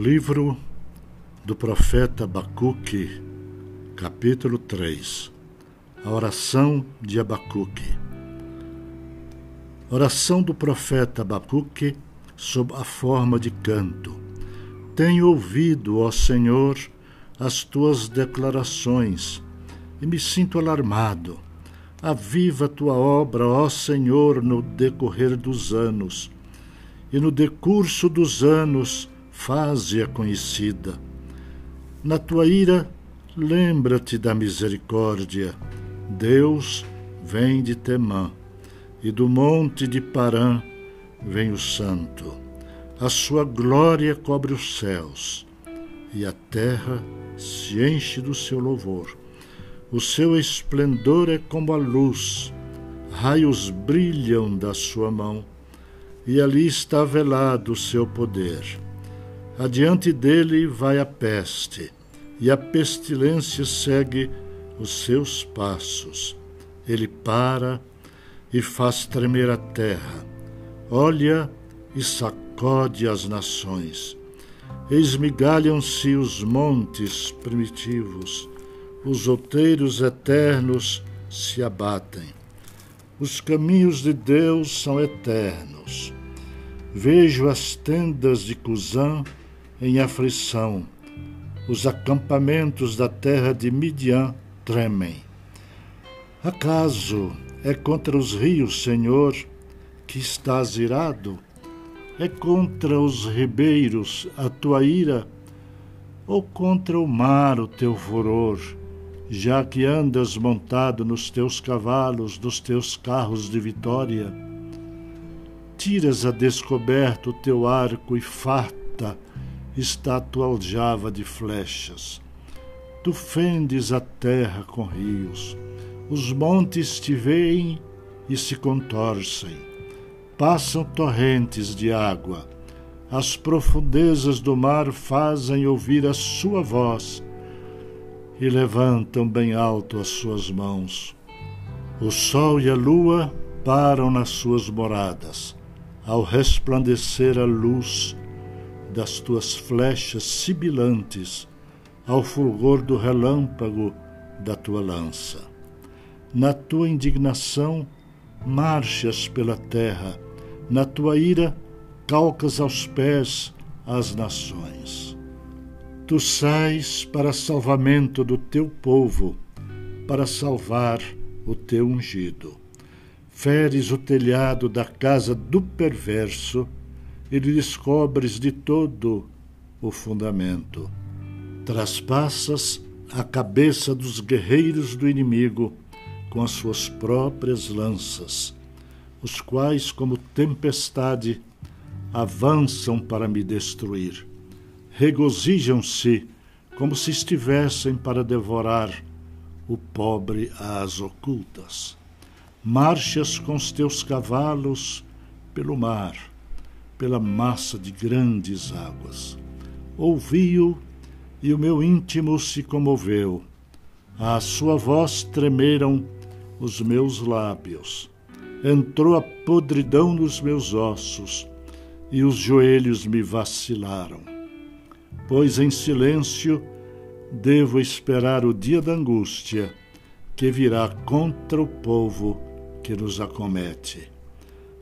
Livro do profeta Abacuque, capítulo 3 A oração de Abacuque. Oração do profeta Abacuque sob a forma de canto. Tenho ouvido, ó Senhor, as tuas declarações e me sinto alarmado. Aviva a tua obra, ó Senhor, no decorrer dos anos, e no decurso dos anos faze-a conhecida. Na tua ira, lembra-te da misericórdia. Deus vem de Temã, e do monte de Parã vem o Santo. A sua glória cobre os céus, e a terra se enche do seu louvor. O seu esplendor é como a luz, raios brilham da sua mão, e ali está velado o seu poder. Adiante dele vai a peste, e a pestilência segue os seus passos. Ele para e faz tremer a terra, olha e sacode as nações. Esmigalham-se os montes primitivos, os outeiros eternos se abatem. Os caminhos de Deus são eternos. Vejo as tendas de Cusã em aflição. Os acampamentos da terra de Midian tremem. Acaso é contra os rios, Senhor, que estás irado? É contra os ribeiros a tua ira? Ou contra o mar o teu furor, já que andas montado nos teus cavalos, dos teus carros de vitória? Tiras a descoberto o teu arco e farta está a tua aljava de flechas. Tu fendes a terra com rios, os montes te veem e se contorcem passam torrentes de água. As profundezas do mar fazem ouvir a sua voz e levantam bem alto as suas mãos. O sol e a lua param nas suas moradas, ao resplandecer a luz das tuas flechas sibilantes, ao fulgor do relâmpago da tua lança. Na tua indignação, marchas pela terra, na tua ira, calcas aos pés as nações. Tu sais para salvamento do teu povo, para salvar o teu ungido. Feres o telhado da casa do perverso e descobres de todo o fundamento. Traspassas a cabeça dos guerreiros do inimigo com as suas próprias lanças os quais, como tempestade, avançam para me destruir. Regozijam-se como se estivessem para devorar o pobre às ocultas. Marchas com os teus cavalos pelo mar, pela massa de grandes águas. Ouvi-o e o meu íntimo se comoveu. À sua voz tremeram os meus lábios entrou a podridão nos meus ossos e os joelhos me vacilaram. Pois em silêncio devo esperar o dia da angústia que virá contra o povo que nos acomete.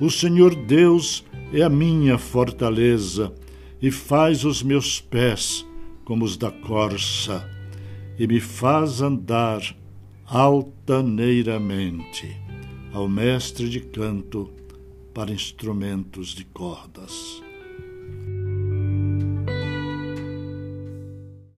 O Senhor Deus é a minha fortaleza e faz os meus pés como os da corça e me faz andar altaneiramente. Ao mestre de canto, para instrumentos de cordas.